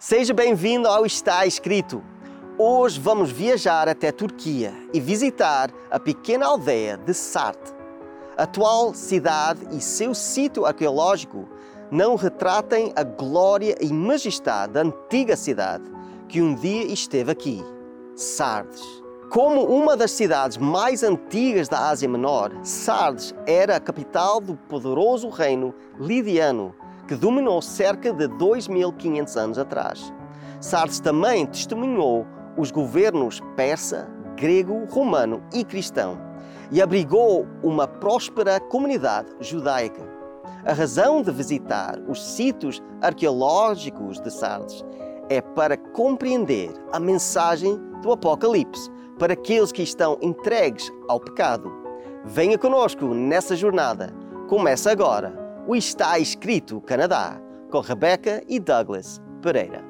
Seja bem-vindo ao Está Escrito. Hoje vamos viajar até a Turquia e visitar a pequena aldeia de Sarte. A atual cidade e seu sítio arqueológico não retratem a glória e majestade da antiga cidade que um dia esteve aqui, Sardes. Como uma das cidades mais antigas da Ásia Menor, Sardes era a capital do poderoso reino lidiano que dominou cerca de 2500 anos atrás. Sardes também testemunhou os governos persa, grego, romano e cristão e abrigou uma próspera comunidade judaica. A razão de visitar os sítios arqueológicos de Sardes é para compreender a mensagem do Apocalipse para aqueles que estão entregues ao pecado. Venha conosco nessa jornada. Começa agora o Está Escrito Canadá, com Rebecca e Douglas Pereira.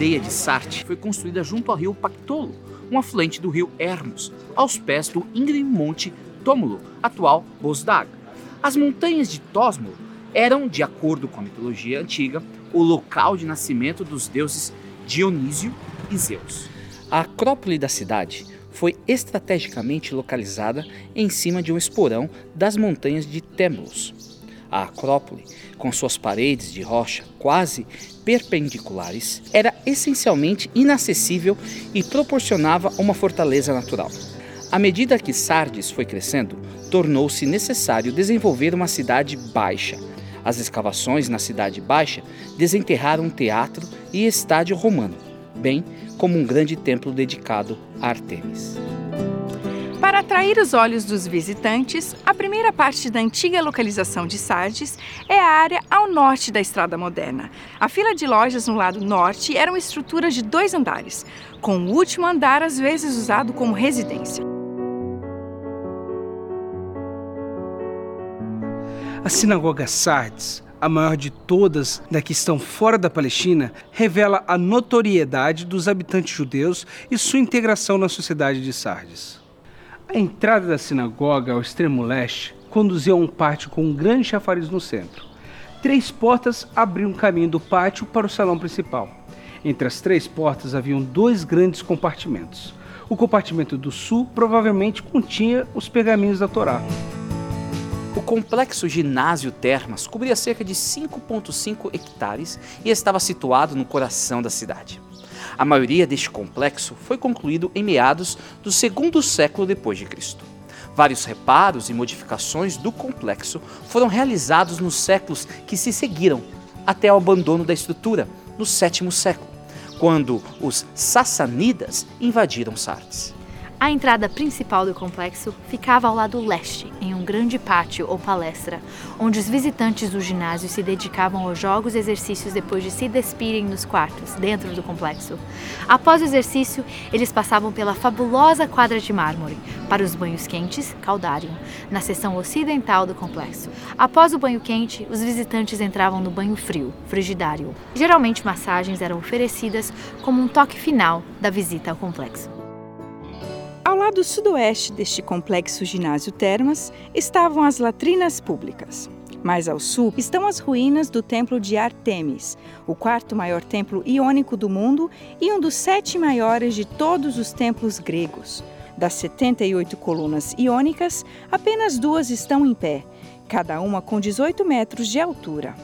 Aldeia de Sarte foi construída junto ao rio Pactolo, um afluente do rio Hermos, aos pés do íngreme monte Tómulo, atual Bosdag. As montanhas de Tosmulo eram, de acordo com a mitologia antiga, o local de nascimento dos deuses Dionísio e Zeus. A acrópole da cidade foi estrategicamente localizada em cima de um esporão das montanhas de Témulos. A Acrópole, com suas paredes de rocha quase perpendiculares, era essencialmente inacessível e proporcionava uma fortaleza natural. À medida que Sardes foi crescendo, tornou-se necessário desenvolver uma cidade baixa. As escavações na cidade baixa desenterraram um teatro e estádio romano, bem como um grande templo dedicado a Artemis. Para atrair os olhos dos visitantes, a primeira parte da antiga localização de Sardes é a área ao norte da estrada moderna. A fila de lojas no lado norte eram estruturas de dois andares, com o último andar às vezes usado como residência. A sinagoga Sardes, a maior de todas da que estão fora da Palestina, revela a notoriedade dos habitantes judeus e sua integração na sociedade de Sardes. A entrada da sinagoga ao extremo leste conduzia a um pátio com um grande chafariz no centro. Três portas abriam caminho do pátio para o salão principal. Entre as três portas haviam dois grandes compartimentos. O compartimento do sul provavelmente continha os pergaminhos da Torá. O complexo ginásio Termas cobria cerca de 5,5 hectares e estava situado no coração da cidade. A maioria deste complexo foi concluído em meados do segundo século depois de Cristo. Vários reparos e modificações do complexo foram realizados nos séculos que se seguiram, até o abandono da estrutura no sétimo século, quando os Sassanidas invadiram Sardes. A entrada principal do complexo ficava ao lado leste, em um grande pátio ou palestra, onde os visitantes do ginásio se dedicavam aos jogos e exercícios depois de se despirem nos quartos, dentro do complexo. Após o exercício, eles passavam pela fabulosa quadra de mármore, para os banhos quentes, caldarium, na seção ocidental do complexo. Após o banho quente, os visitantes entravam no banho frio, frigidário. Geralmente, massagens eram oferecidas como um toque final da visita ao complexo. Ao lado sudoeste deste complexo ginásio Termas estavam as latrinas públicas. Mais ao sul estão as ruínas do Templo de Artemis, o quarto maior templo iônico do mundo e um dos sete maiores de todos os templos gregos. Das 78 colunas iônicas, apenas duas estão em pé, cada uma com 18 metros de altura.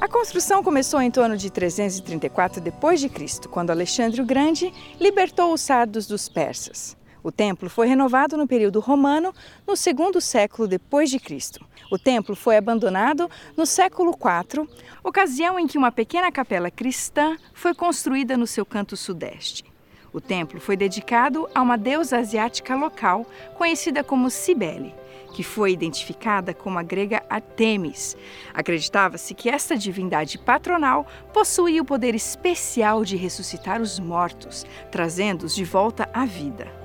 A construção começou em torno de 334 d.C., quando Alexandre o Grande libertou os sardos dos persas. O templo foi renovado no período romano, no segundo século depois de Cristo. O templo foi abandonado no século IV, ocasião em que uma pequena capela cristã foi construída no seu canto sudeste. O templo foi dedicado a uma deusa asiática local, conhecida como Cibele, que foi identificada como a grega Artemis. Acreditava-se que esta divindade patronal possuía o poder especial de ressuscitar os mortos, trazendo-os de volta à vida.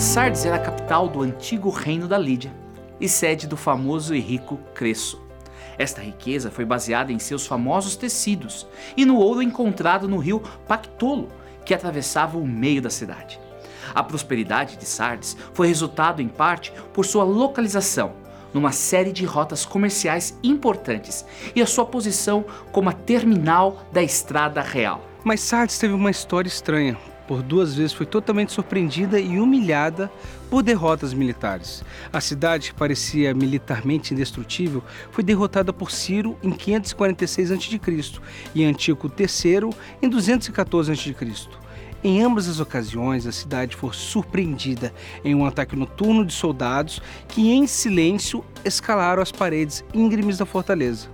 Sardes era a capital do antigo reino da Lídia e sede do famoso e rico Cresso. Esta riqueza foi baseada em seus famosos tecidos e no ouro encontrado no rio Pactolo, que atravessava o meio da cidade. A prosperidade de Sardes foi resultado em parte por sua localização numa série de rotas comerciais importantes e a sua posição como a terminal da Estrada Real. Mas Sardes teve uma história estranha, por duas vezes foi totalmente surpreendida e humilhada por derrotas militares. A cidade, que parecia militarmente indestrutível, foi derrotada por Ciro em 546 a.C. e Antíoco III em 214 a.C. Em ambas as ocasiões, a cidade foi surpreendida em um ataque noturno de soldados que, em silêncio, escalaram as paredes íngremes da fortaleza.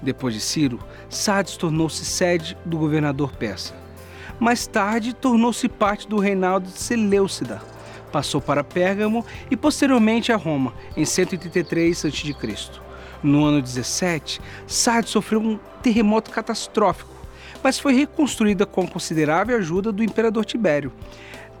Depois de Ciro, Sardes tornou-se sede do governador persa mais tarde tornou-se parte do reinado de Seleucida. Passou para Pérgamo e posteriormente a Roma, em 183 a.C. No ano 17, Sardes sofreu um terremoto catastrófico, mas foi reconstruída com considerável ajuda do imperador Tibério.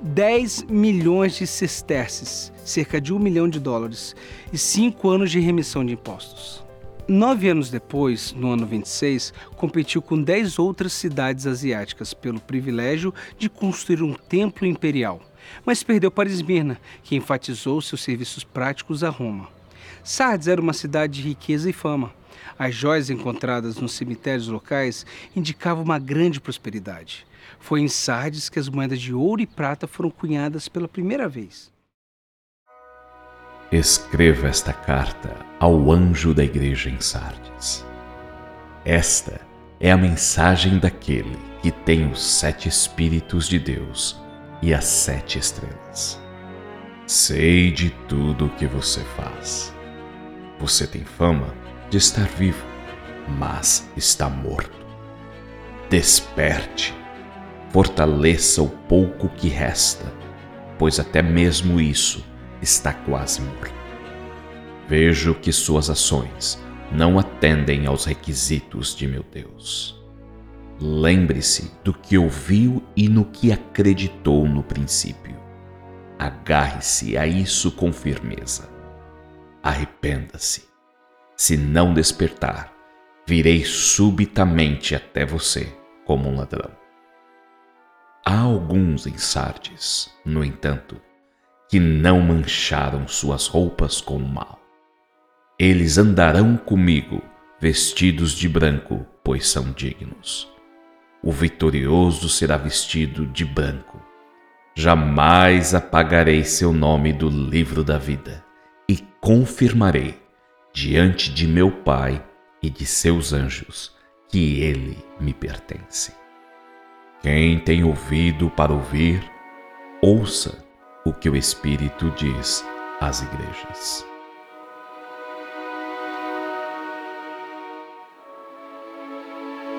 10 milhões de sesterces, cerca de um milhão de dólares, e cinco anos de remissão de impostos. Nove anos depois, no ano 26, competiu com dez outras cidades asiáticas pelo privilégio de construir um templo imperial, mas perdeu para Esmirna, que enfatizou seus serviços práticos a Roma. Sardes era uma cidade de riqueza e fama. As joias encontradas nos cemitérios locais indicavam uma grande prosperidade. Foi em Sardes que as moedas de ouro e prata foram cunhadas pela primeira vez. Escreva esta carta ao anjo da igreja em Sardes. Esta é a mensagem daquele que tem os sete Espíritos de Deus e as sete estrelas. Sei de tudo o que você faz. Você tem fama de estar vivo, mas está morto. Desperte, fortaleça o pouco que resta, pois até mesmo isso está quase morto. Vejo que suas ações não atendem aos requisitos de meu Deus. Lembre-se do que ouviu e no que acreditou no princípio. Agarre-se a isso com firmeza. Arrependa-se. Se não despertar, virei subitamente até você como um ladrão. Há alguns em Sardes, no entanto, que não mancharam suas roupas com o mal. Eles andarão comigo, vestidos de branco, pois são dignos. O vitorioso será vestido de branco. Jamais apagarei seu nome do livro da vida e confirmarei diante de meu Pai e de seus anjos que ele me pertence. Quem tem ouvido para ouvir, ouça o que o Espírito diz às igrejas.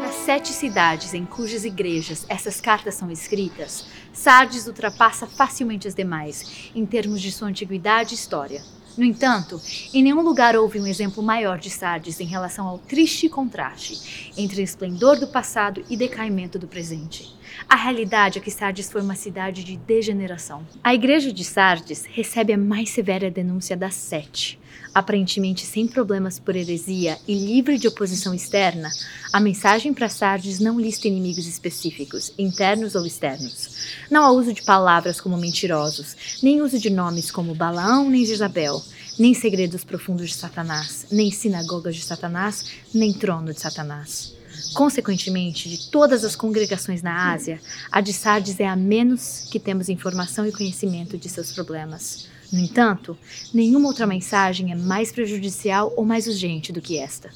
Das sete cidades em cujas igrejas essas cartas são escritas, Sardes ultrapassa facilmente as demais, em termos de sua antiguidade e história. No entanto, em nenhum lugar houve um exemplo maior de Sardes em relação ao triste contraste entre o esplendor do passado e decaimento do presente. A realidade é que Sardes foi uma cidade de degeneração. A igreja de Sardes recebe a mais severa denúncia das sete. Aparentemente sem problemas por heresia e livre de oposição externa, a mensagem para Sardes não lista inimigos específicos, internos ou externos. Não há uso de palavras como mentirosos, nem uso de nomes como Balaão nem Jezabel, nem segredos profundos de Satanás, nem sinagogas de Satanás, nem trono de Satanás. Consequentemente, de todas as congregações na Ásia, a de Sardes é a menos que temos informação e conhecimento de seus problemas. No entanto, nenhuma outra mensagem é mais prejudicial ou mais urgente do que esta.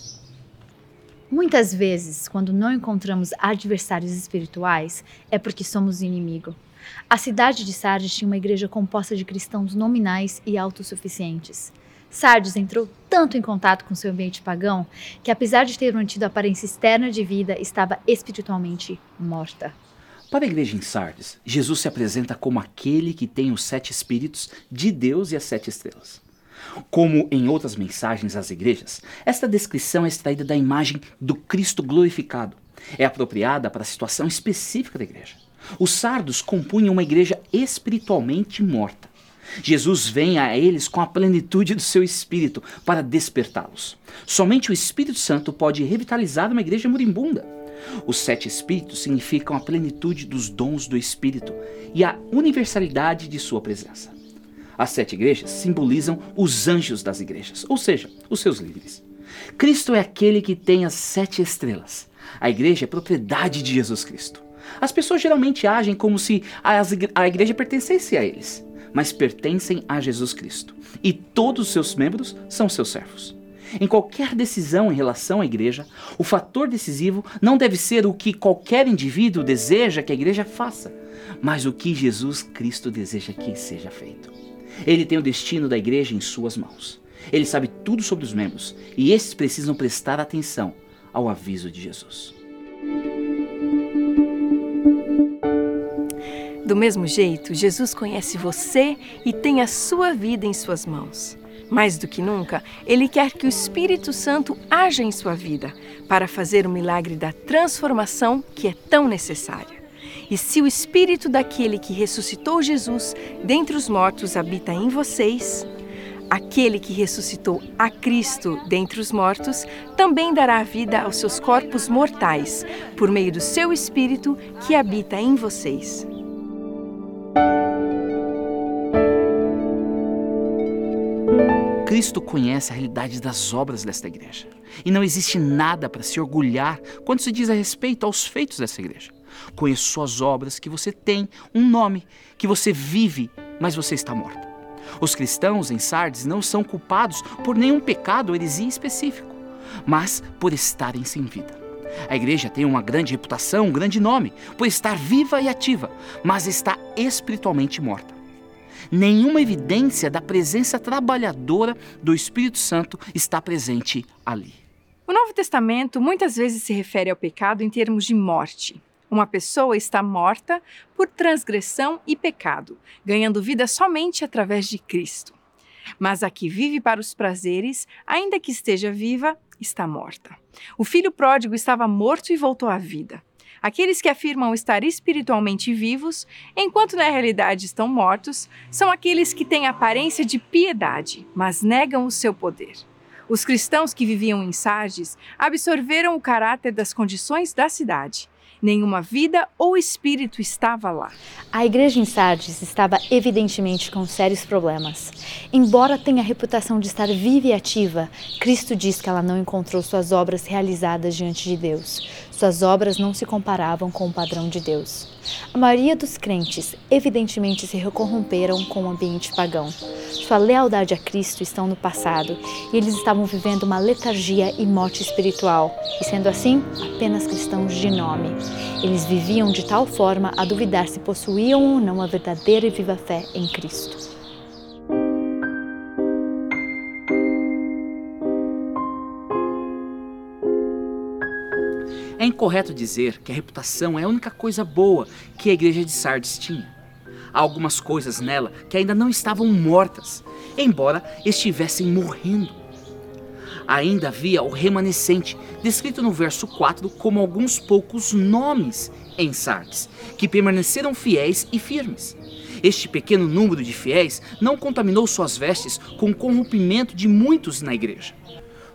Muitas vezes, quando não encontramos adversários espirituais, é porque somos inimigo. A cidade de Sardes tinha uma igreja composta de cristãos nominais e autossuficientes. Sardes entrou tanto em contato com seu ambiente pagão que, apesar de ter mantido aparência externa de vida, estava espiritualmente morta. Para a igreja em Sardes, Jesus se apresenta como aquele que tem os sete espíritos de Deus e as sete estrelas. Como em outras mensagens às igrejas, esta descrição é extraída da imagem do Cristo glorificado. É apropriada para a situação específica da igreja. Os sardos compunham uma igreja espiritualmente morta. Jesus vem a eles com a plenitude do seu espírito para despertá-los. Somente o Espírito Santo pode revitalizar uma igreja moribunda. Os sete espíritos significam a plenitude dos dons do Espírito e a universalidade de sua presença. As sete igrejas simbolizam os anjos das igrejas, ou seja, os seus líderes. Cristo é aquele que tem as sete estrelas. A igreja é propriedade de Jesus Cristo. As pessoas geralmente agem como se a igreja pertencesse a eles, mas pertencem a Jesus Cristo. E todos os seus membros são seus servos. Em qualquer decisão em relação à igreja, o fator decisivo não deve ser o que qualquer indivíduo deseja que a igreja faça, mas o que Jesus Cristo deseja que seja feito. Ele tem o destino da igreja em suas mãos. Ele sabe tudo sobre os membros e esses precisam prestar atenção ao aviso de Jesus. Do mesmo jeito, Jesus conhece você e tem a sua vida em suas mãos. Mais do que nunca, Ele quer que o Espírito Santo haja em sua vida para fazer o milagre da transformação que é tão necessária. E se o espírito daquele que ressuscitou Jesus dentre os mortos habita em vocês, aquele que ressuscitou a Cristo dentre os mortos também dará vida aos seus corpos mortais, por meio do seu espírito que habita em vocês. Cristo conhece a realidade das obras desta igreja. E não existe nada para se orgulhar quando se diz a respeito aos feitos dessa igreja. Conheço suas obras, que você tem um nome, que você vive, mas você está morta. Os cristãos em Sardes não são culpados por nenhum pecado ou heresia específico, mas por estarem sem vida. A igreja tem uma grande reputação, um grande nome, por estar viva e ativa, mas está espiritualmente morta. Nenhuma evidência da presença trabalhadora do Espírito Santo está presente ali. O Novo Testamento muitas vezes se refere ao pecado em termos de morte. Uma pessoa está morta por transgressão e pecado, ganhando vida somente através de Cristo. Mas a que vive para os prazeres, ainda que esteja viva, está morta. O filho pródigo estava morto e voltou à vida. Aqueles que afirmam estar espiritualmente vivos, enquanto na realidade estão mortos, são aqueles que têm aparência de piedade, mas negam o seu poder. Os cristãos que viviam em Sardes absorveram o caráter das condições da cidade nenhuma vida ou espírito estava lá. A igreja em Sardes estava evidentemente com sérios problemas. Embora tenha a reputação de estar viva e ativa, Cristo diz que ela não encontrou suas obras realizadas diante de Deus. Suas obras não se comparavam com o padrão de Deus. A maioria dos crentes evidentemente se corromperam com o ambiente pagão. Sua lealdade a Cristo estão no passado e eles estavam vivendo uma letargia e morte espiritual, e sendo assim, apenas cristãos de nome. Eles viviam de tal forma a duvidar se possuíam ou não a verdadeira e viva fé em Cristo. Incorreto dizer que a reputação é a única coisa boa que a igreja de Sardes tinha. Há algumas coisas nela que ainda não estavam mortas, embora estivessem morrendo. Ainda havia o remanescente, descrito no verso 4 como alguns poucos nomes em Sardes, que permaneceram fiéis e firmes. Este pequeno número de fiéis não contaminou suas vestes com o corrompimento de muitos na igreja.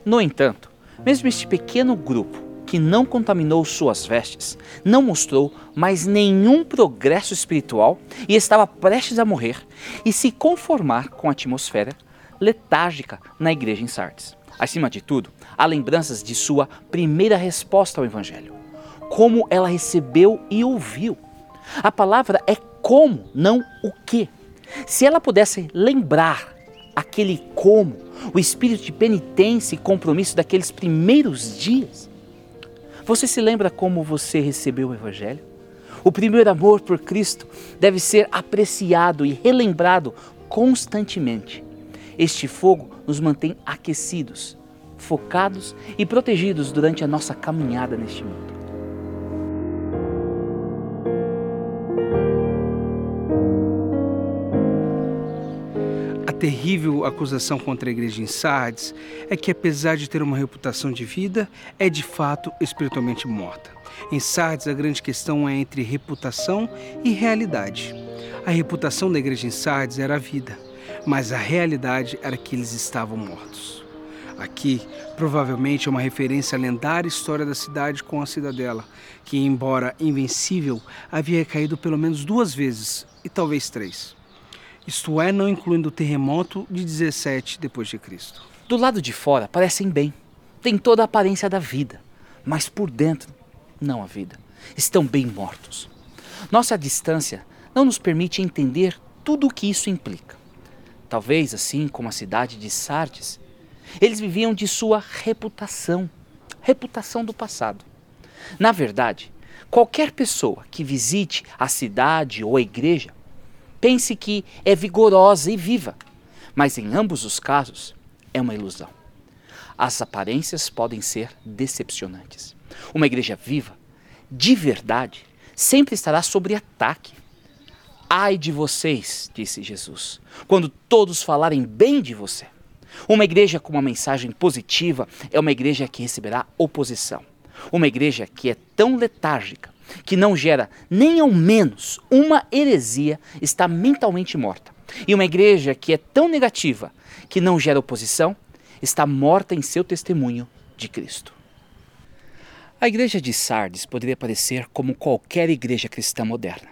No entanto, mesmo este pequeno grupo que não contaminou suas vestes, não mostrou mais nenhum progresso espiritual e estava prestes a morrer e se conformar com a atmosfera letárgica na igreja em Sardes. Acima de tudo, há lembranças de sua primeira resposta ao Evangelho. Como ela recebeu e ouviu. A palavra é como, não o que. Se ela pudesse lembrar aquele como, o espírito de penitência e compromisso daqueles primeiros dias, Você se lembra como você recebeu o Evangelho? O primeiro amor por Cristo deve ser apreciado e relembrado constantemente. Este fogo nos mantém aquecidos, focados e protegidos durante a nossa caminhada neste mundo. Terrível acusação contra a igreja em Sardes é que, apesar de ter uma reputação de vida, é de fato espiritualmente morta. Em Sardes, a grande questão é entre reputação e realidade. A reputação da igreja em Sardes era a vida, mas a realidade era que eles estavam mortos. Aqui, provavelmente, é uma referência à lendária história da cidade com a cidadela, que, embora invencível, havia caído pelo menos duas vezes, e talvez três isto é, não incluindo o terremoto de 17 depois de Cristo. Do lado de fora parecem bem, têm toda a aparência da vida, mas por dentro não a vida. Estão bem mortos. Nossa distância não nos permite entender tudo o que isso implica. Talvez assim como a cidade de Sardes, eles viviam de sua reputação, reputação do passado. Na verdade, qualquer pessoa que visite a cidade ou a igreja pense que é vigorosa e viva, mas em ambos os casos é uma ilusão. As aparências podem ser decepcionantes. Uma igreja viva, de verdade, sempre estará sob ataque. Ai de vocês, disse Jesus, quando todos falarem bem de você. Uma igreja com uma mensagem positiva é uma igreja que receberá oposição. Uma igreja que é tão letárgica que não gera nem ao menos uma heresia está mentalmente morta. E uma igreja que é tão negativa que não gera oposição está morta em seu testemunho de Cristo. A igreja de Sardes poderia parecer como qualquer igreja cristã moderna.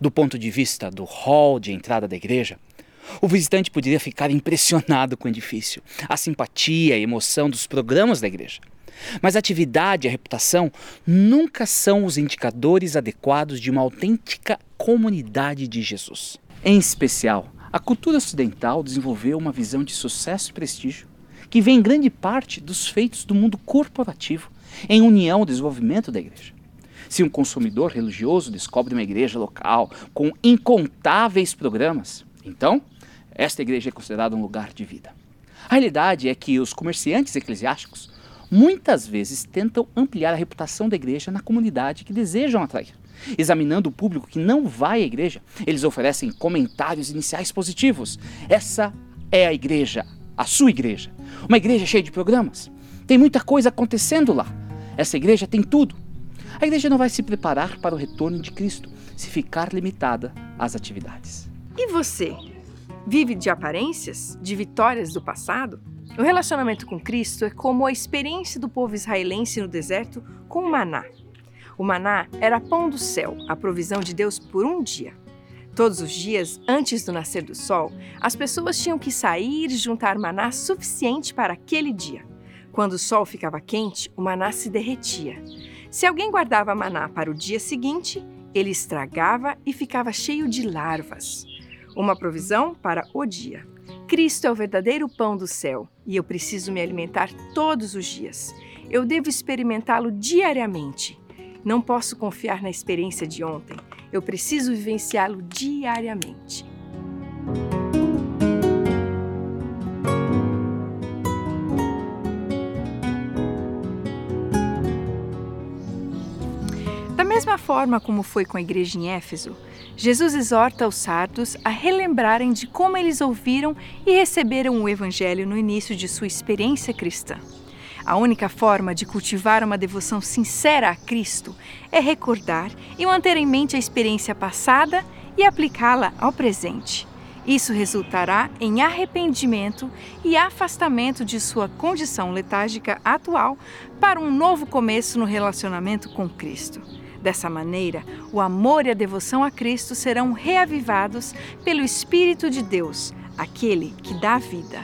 Do ponto de vista do hall de entrada da igreja, o visitante poderia ficar impressionado com o edifício, a simpatia e emoção dos programas da igreja. Mas a atividade e a reputação nunca são os indicadores adequados de uma autêntica comunidade de Jesus. Em especial, a cultura ocidental desenvolveu uma visão de sucesso e prestígio que vem em grande parte dos feitos do mundo corporativo em união ao desenvolvimento da igreja. Se um consumidor religioso descobre uma igreja local com incontáveis programas, então esta igreja é considerada um lugar de vida. A realidade é que os comerciantes eclesiásticos muitas vezes tentam ampliar a reputação da igreja na comunidade que desejam atrair. Examinando o público que não vai à igreja, eles oferecem comentários iniciais positivos. Essa é a igreja, a sua igreja. Uma igreja cheia de programas. Tem muita coisa acontecendo lá. Essa igreja tem tudo. A igreja não vai se preparar para o retorno de Cristo se ficar limitada às atividades. E você? Vive de aparências? De vitórias do passado? O relacionamento com Cristo é como a experiência do povo israelense no deserto com o maná. O maná era pão do céu, a provisão de Deus por um dia. Todos os dias, antes do nascer do sol, as pessoas tinham que sair e juntar maná suficiente para aquele dia. Quando o sol ficava quente, o maná se derretia. Se alguém guardava maná para o dia seguinte, ele estragava e ficava cheio de larvas. Uma provisão para o dia. Cristo é o verdadeiro pão do céu e eu preciso me alimentar todos os dias. Eu devo experimentá-lo diariamente. Não posso confiar na experiência de ontem. Eu preciso vivenciá-lo diariamente. Da mesma forma como foi com a igreja em Éfeso, Jesus exorta os sardos a relembrarem de como eles ouviram e receberam o Evangelho no início de sua experiência cristã. A única forma de cultivar uma devoção sincera a Cristo é recordar e manter em mente a experiência passada e aplicá-la ao presente. Isso resultará em arrependimento e afastamento de sua condição letárgica atual para um novo começo no relacionamento com Cristo. Dessa maneira, o amor e a devoção a Cristo serão reavivados pelo Espírito de Deus, aquele que dá vida.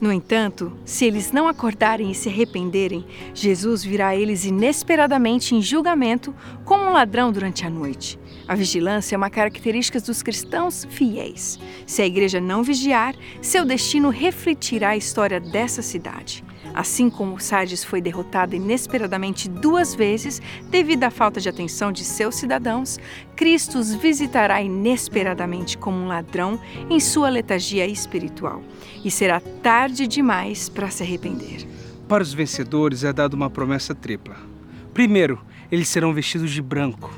No entanto, se eles não acordarem e se arrependerem, Jesus virá a eles inesperadamente em julgamento como um ladrão durante a noite. A vigilância é uma característica dos cristãos fiéis. Se a igreja não vigiar, seu destino refletirá a história dessa cidade. Assim como Sardes foi derrotada inesperadamente duas vezes devido à falta de atenção de seus cidadãos, Cristo os visitará inesperadamente como um ladrão em sua letargia espiritual. E será tarde demais para se arrepender. Para os vencedores é dada uma promessa tripla. Primeiro, eles serão vestidos de branco.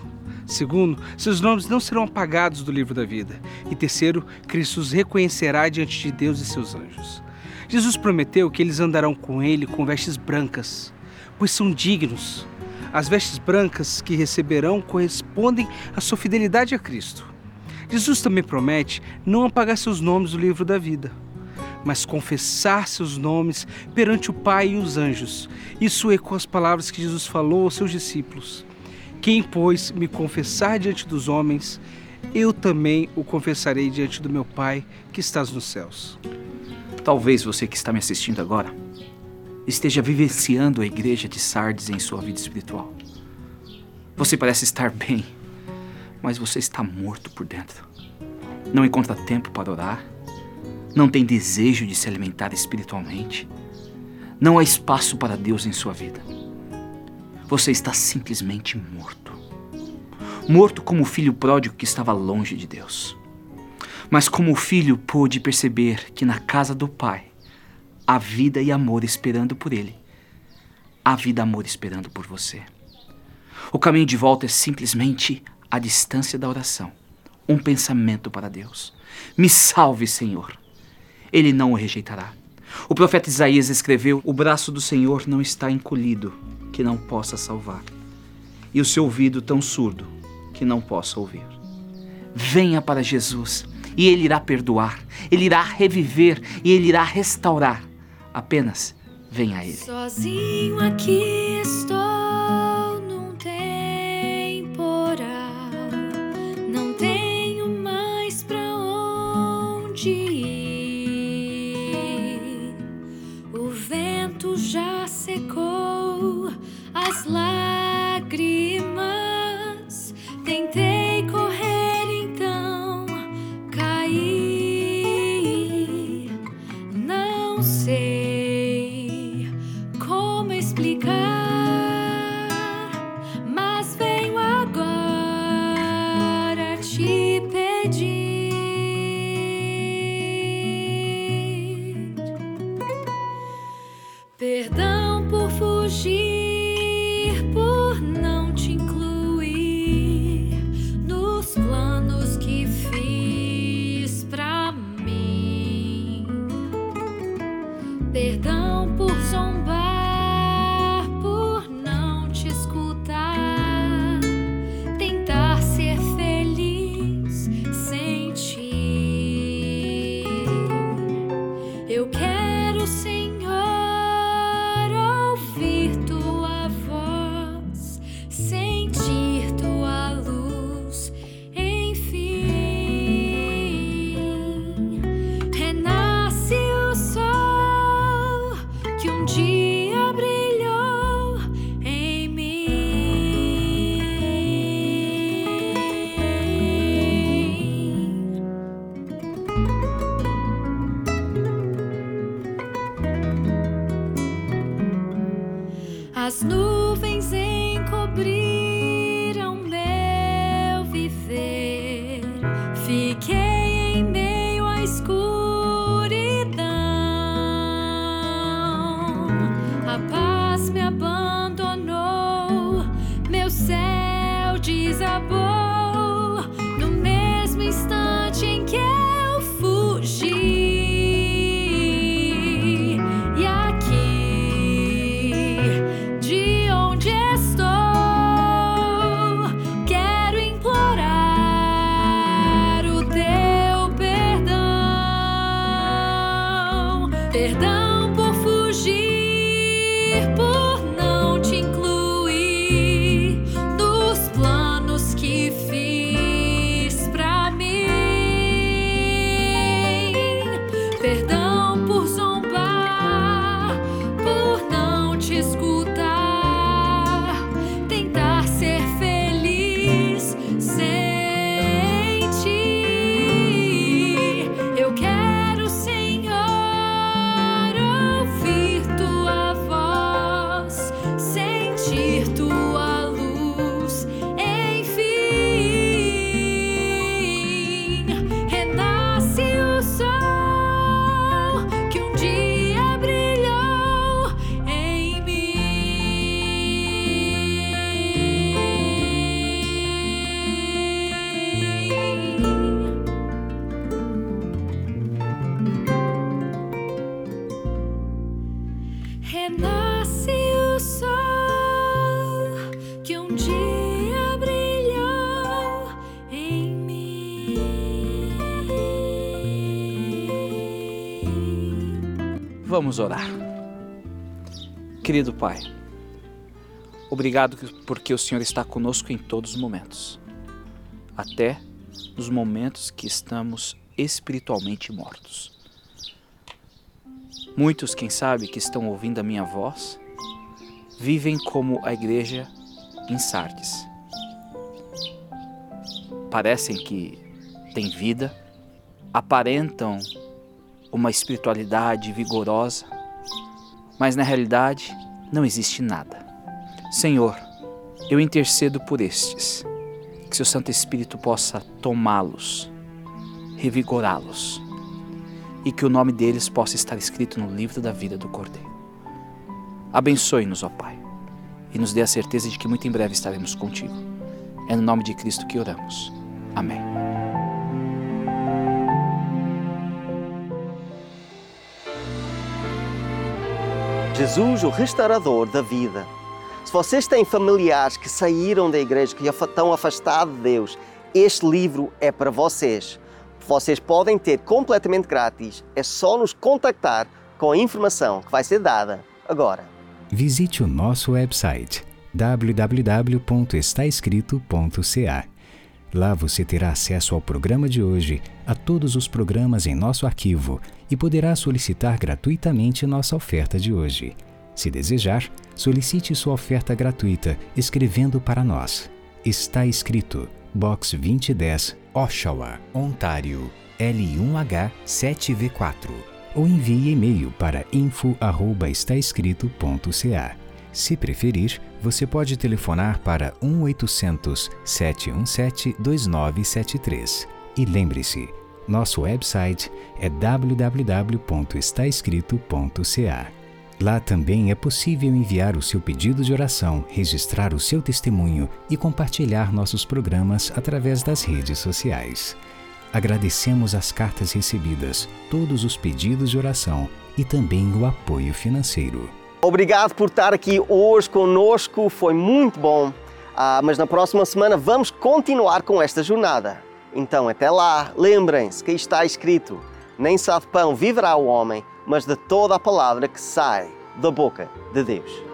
Segundo, seus nomes não serão apagados do livro da vida. E terceiro, Cristo os reconhecerá diante de Deus e seus anjos. Jesus prometeu que eles andarão com ele com vestes brancas, pois são dignos. As vestes brancas que receberão correspondem à sua fidelidade a Cristo. Jesus também promete não apagar seus nomes do livro da vida, mas confessar seus nomes perante o Pai e os anjos. Isso ecoa as palavras que Jesus falou aos seus discípulos. Quem, pois, me confessar diante dos homens, eu também o confessarei diante do meu Pai que estás nos céus. Talvez você que está me assistindo agora esteja vivenciando a igreja de Sardes em sua vida espiritual. Você parece estar bem, mas você está morto por dentro. Não encontra tempo para orar, não tem desejo de se alimentar espiritualmente, não há espaço para Deus em sua vida. Você está simplesmente morto. Morto como o filho pródigo que estava longe de Deus. Mas como o filho pôde perceber que na casa do pai há vida e amor esperando por ele, há vida e amor esperando por você. O caminho de volta é simplesmente a distância da oração, um pensamento para Deus. Me salve, Senhor. Ele não o rejeitará. O profeta Isaías escreveu: O braço do Senhor não está encolhido, que não possa salvar, e o seu ouvido tão surdo que não possa ouvir. Venha para Jesus e Ele irá perdoar, Ele irá reviver e Ele irá restaurar. Apenas venha a Ele. Sozinho aqui estou. she me Vamos orar. Querido Pai, obrigado porque o Senhor está conosco em todos os momentos, até nos momentos que estamos espiritualmente mortos. Muitos, quem sabe, que estão ouvindo a minha voz, vivem como a igreja em Sardes. Parecem que têm vida, aparentam uma espiritualidade vigorosa, mas na realidade não existe nada. Senhor, eu intercedo por estes, que seu Santo Espírito possa tomá-los, revigorá-los e que o nome deles possa estar escrito no livro da vida do Cordeiro. Abençoe-nos, ó Pai, e nos dê a certeza de que muito em breve estaremos contigo. É no nome de Cristo que oramos. Amém. Jesus, o restaurador da vida. Se vocês têm familiares que saíram da igreja, que estão afastados de Deus, este livro é para vocês. Vocês podem ter completamente grátis. É só nos contactar com a informação que vai ser dada agora. Visite o nosso website www.estaescrito.ca. Lá você terá acesso ao programa de hoje, a todos os programas em nosso arquivo e poderá solicitar gratuitamente nossa oferta de hoje. Se desejar, solicite sua oferta gratuita escrevendo para nós. Está escrito Box 2010, Oshawa, Ontário, L1H 7V4 ou envie e-mail para info@estaescrito.ca. Se preferir, você pode telefonar para 1-800 717 2973. E lembre-se, nosso website é www.estaescrito.ca. Lá também é possível enviar o seu pedido de oração, registrar o seu testemunho e compartilhar nossos programas através das redes sociais. Agradecemos as cartas recebidas, todos os pedidos de oração e também o apoio financeiro. Obrigado por estar aqui hoje conosco, foi muito bom. Ah, mas na próxima semana vamos continuar com esta jornada. Então, até lá, lembrem-se que está escrito: nem só de pão viverá o homem, mas de toda a palavra que sai da boca de Deus.